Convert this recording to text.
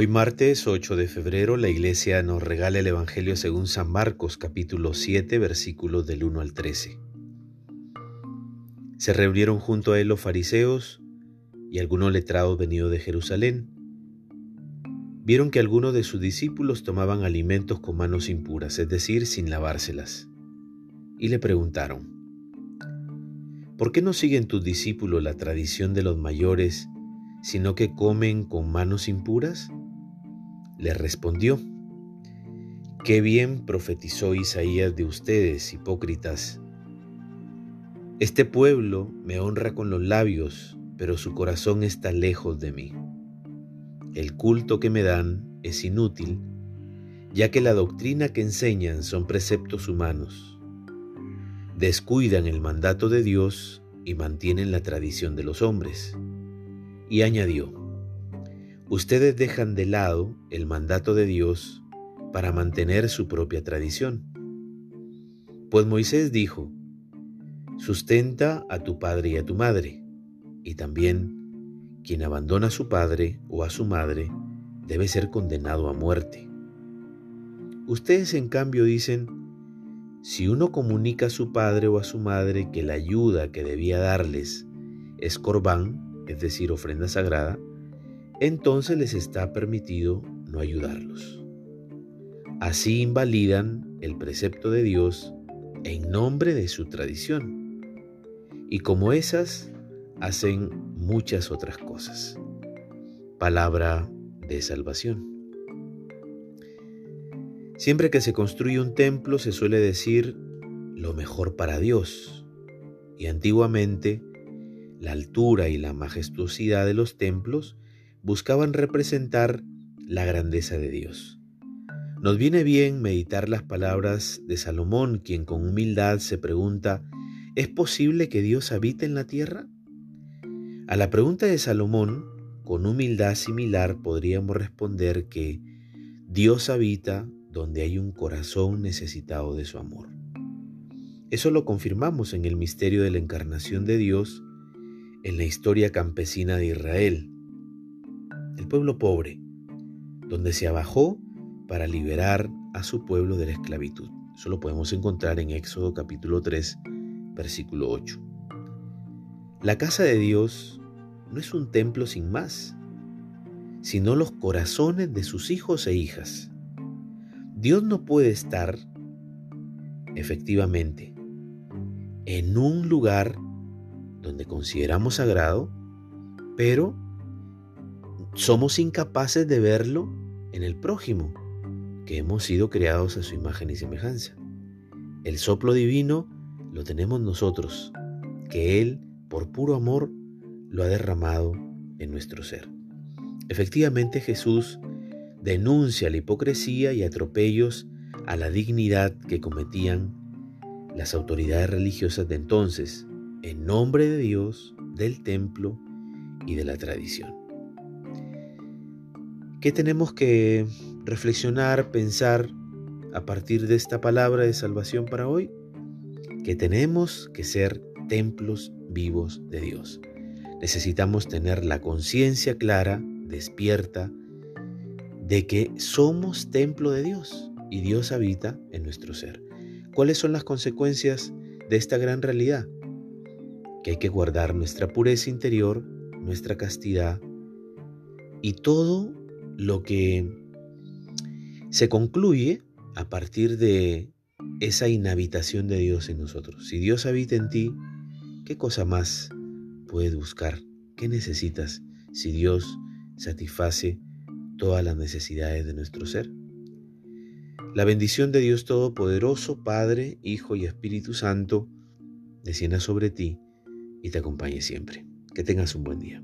Hoy martes 8 de febrero la iglesia nos regala el Evangelio según San Marcos capítulo 7 versículos del 1 al 13. Se reunieron junto a él los fariseos y algunos letrados venidos de Jerusalén. Vieron que algunos de sus discípulos tomaban alimentos con manos impuras, es decir, sin lavárselas. Y le preguntaron, ¿por qué no siguen tus discípulos la tradición de los mayores, sino que comen con manos impuras? Le respondió, Qué bien profetizó Isaías de ustedes, hipócritas. Este pueblo me honra con los labios, pero su corazón está lejos de mí. El culto que me dan es inútil, ya que la doctrina que enseñan son preceptos humanos. Descuidan el mandato de Dios y mantienen la tradición de los hombres. Y añadió, Ustedes dejan de lado el mandato de Dios para mantener su propia tradición. Pues Moisés dijo, sustenta a tu padre y a tu madre, y también quien abandona a su padre o a su madre debe ser condenado a muerte. Ustedes en cambio dicen, si uno comunica a su padre o a su madre que la ayuda que debía darles es corbán, es decir, ofrenda sagrada, entonces les está permitido no ayudarlos. Así invalidan el precepto de Dios en nombre de su tradición. Y como esas, hacen muchas otras cosas. Palabra de salvación. Siempre que se construye un templo se suele decir lo mejor para Dios. Y antiguamente, la altura y la majestuosidad de los templos buscaban representar la grandeza de Dios. Nos viene bien meditar las palabras de Salomón, quien con humildad se pregunta, ¿es posible que Dios habite en la tierra? A la pregunta de Salomón, con humildad similar podríamos responder que Dios habita donde hay un corazón necesitado de su amor. Eso lo confirmamos en el misterio de la encarnación de Dios en la historia campesina de Israel, el pueblo pobre, donde se abajó para liberar a su pueblo de la esclavitud. Eso lo podemos encontrar en Éxodo capítulo 3, versículo 8. La casa de Dios no es un templo sin más, sino los corazones de sus hijos e hijas. Dios no puede estar, efectivamente, en un lugar donde consideramos sagrado, pero somos incapaces de verlo en el prójimo, que hemos sido creados a su imagen y semejanza. El soplo divino lo tenemos nosotros, que Él, por puro amor, lo ha derramado en nuestro ser. Efectivamente Jesús denuncia la hipocresía y atropellos a la dignidad que cometían las autoridades religiosas de entonces, en nombre de Dios, del templo y de la tradición. ¿Qué tenemos que reflexionar, pensar a partir de esta palabra de salvación para hoy? Que tenemos que ser templos vivos de Dios. Necesitamos tener la conciencia clara, despierta, de que somos templo de Dios y Dios habita en nuestro ser. ¿Cuáles son las consecuencias de esta gran realidad? Que hay que guardar nuestra pureza interior, nuestra castidad y todo lo que se concluye a partir de esa inhabitación de Dios en nosotros. Si Dios habita en ti, ¿qué cosa más puedes buscar? ¿Qué necesitas si Dios satisface todas las necesidades de nuestro ser? La bendición de Dios Todopoderoso, Padre, Hijo y Espíritu Santo, descienda sobre ti y te acompañe siempre. Que tengas un buen día.